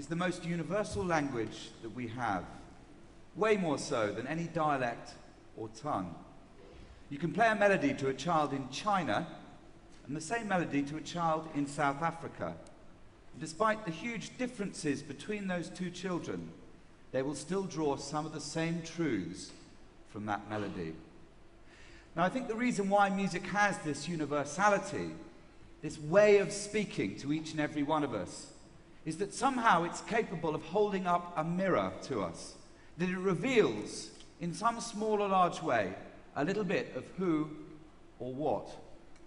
is the most universal language that we have, way more so than any dialect or tongue. You can play a melody to a child in China and the same melody to a child in South Africa. And despite the huge differences between those two children, they will still draw some of the same truths from that melody. Now, I think the reason why music has this universality, this way of speaking to each and every one of us, is that somehow it's capable of holding up a mirror to us, that it reveals, in some small or large way, a little bit of who or what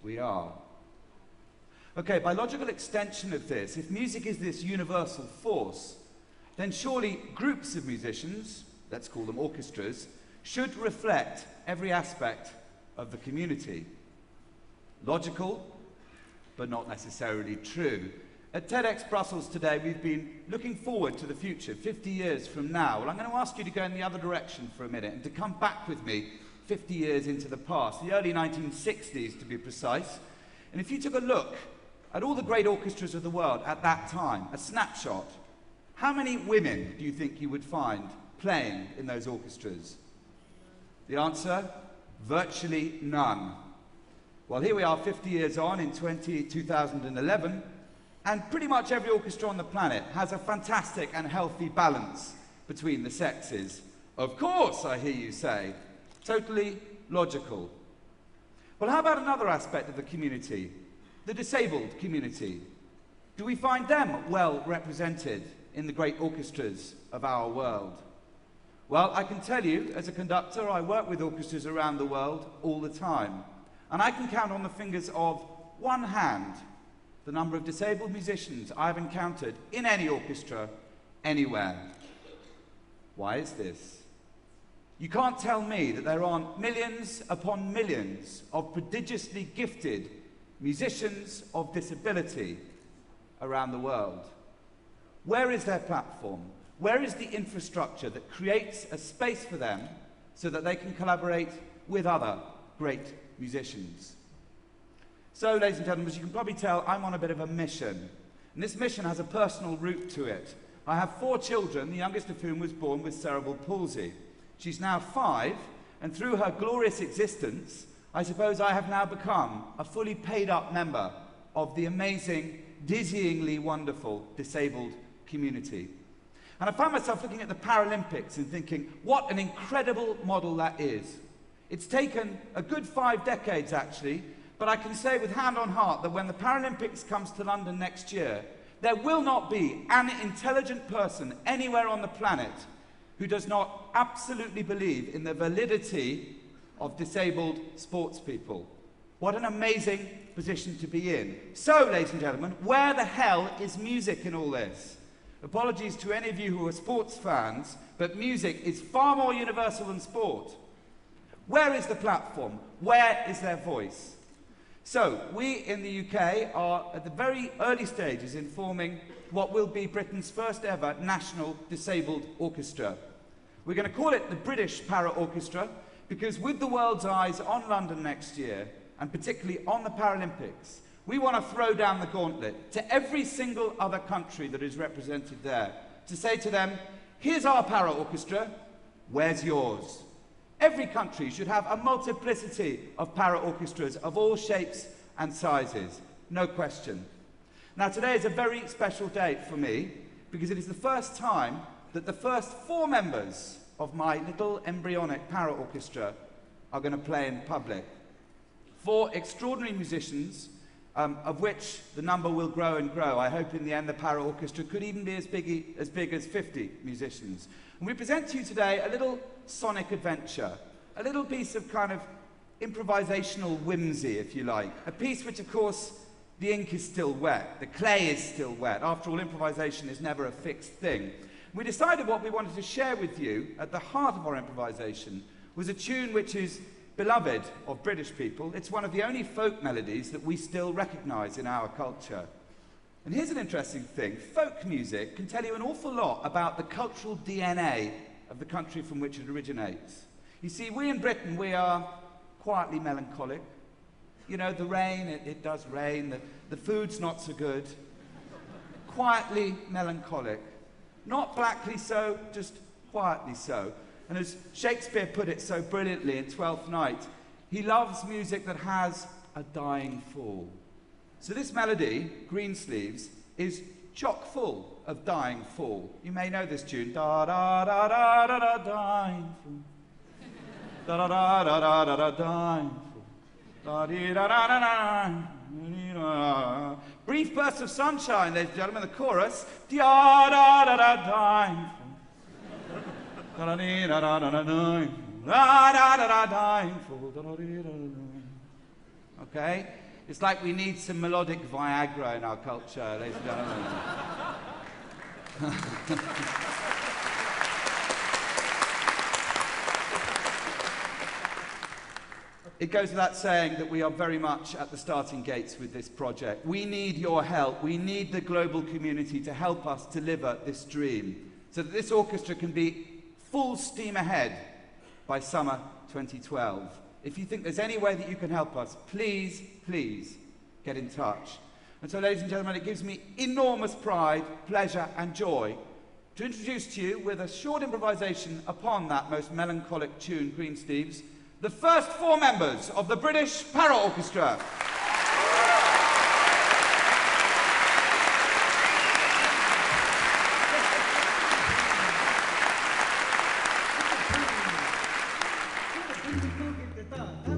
we are. Okay, by logical extension of this, if music is this universal force, then surely groups of musicians, let's call them orchestras, should reflect every aspect of the community. Logical, but not necessarily true. At TEDx Brussels today, we've been looking forward to the future, 50 years from now. Well, I'm going to ask you to go in the other direction for a minute and to come back with me 50 years into the past, the early 1960s to be precise. And if you took a look at all the great orchestras of the world at that time, a snapshot, how many women do you think you would find playing in those orchestras? The answer? Virtually none. Well, here we are 50 years on in 20, 2011, and pretty much every orchestra on the planet has a fantastic and healthy balance between the sexes. Of course, I hear you say. Totally logical. Well, how about another aspect of the community? The disabled community. Do we find them well represented in the great orchestras of our world? Well, I can tell you, as a conductor, I work with orchestras around the world all the time. And I can count on the fingers of one hand the number of disabled musicians I've encountered in any orchestra anywhere. Why is this? You can't tell me that there aren't millions upon millions of prodigiously gifted musicians of disability around the world. Where is their platform? Where is the infrastructure that creates a space for them so that they can collaborate with other great musicians? So, ladies and gentlemen, as you can probably tell, I'm on a bit of a mission. And this mission has a personal root to it. I have four children, the youngest of whom was born with cerebral palsy. She's now five, and through her glorious existence, I suppose I have now become a fully paid up member of the amazing, dizzyingly wonderful disabled community. And I found myself looking at the Paralympics and thinking, what an incredible model that is. It's taken a good five decades, actually, but I can say with hand on heart that when the Paralympics comes to London next year, there will not be an intelligent person anywhere on the planet who does not absolutely believe in the validity of disabled sports people. What an amazing position to be in. So, ladies and gentlemen, where the hell is music in all this? Apologies to any of you who are sports fans, but music is far more universal than sport. Where is the platform? Where is their voice? So, we in the UK are at the very early stages in forming what will be Britain's first ever national disabled orchestra. We're going to call it the British Para Orchestra because, with the world's eyes on London next year, and particularly on the Paralympics, we want to throw down the gauntlet to every single other country that is represented there to say to them, here's our para orchestra, where's yours? Every country should have a multiplicity of para orchestras of all shapes and sizes, no question. Now, today is a very special day for me because it is the first time that the first four members of my little embryonic para orchestra are going to play in public. Four extraordinary musicians, um, of which the number will grow and grow. I hope in the end the para orchestra could even be as big, as big as 50 musicians. And we present to you today a little sonic adventure, a little piece of kind of improvisational whimsy, if you like. A piece which, of course, the ink is still wet, the clay is still wet. After all, improvisation is never a fixed thing. We decided what we wanted to share with you at the heart of our improvisation was a tune which is beloved of British people. It's one of the only folk melodies that we still recognise in our culture. And here's an interesting thing folk music can tell you an awful lot about the cultural DNA of the country from which it originates. You see, we in Britain, we are quietly melancholic. You know, the rain, it, it does rain, the, the food's not so good. quietly melancholic. Not blackly so, just quietly so. And as Shakespeare put it so brilliantly in Twelfth Night, he loves music that has a dying fall. So this melody, Greensleeves, is chock full of dying fall. You may know this tune. Da da da da da da dying fall. Da da da da da da da dying fall. Da dee da da da da. Brief burst of sunshine, ladies and gentlemen, the chorus. Da da da da dying fall. Da da da da da da dying. Da da da da dying fall. Okay? It's like we need some melodic Viagra in our culture, ladies and gentlemen. it goes without saying that we are very much at the starting gates with this project. We need your help. We need the global community to help us deliver this dream so that this orchestra can be full steam ahead by summer 2012. If you think there's any way that you can help us, please, please get in touch. And so, ladies and gentlemen, it gives me enormous pride, pleasure, and joy to introduce to you, with a short improvisation upon that most melancholic tune, Greensleeves, the first four members of the British Para Orchestra. gritar.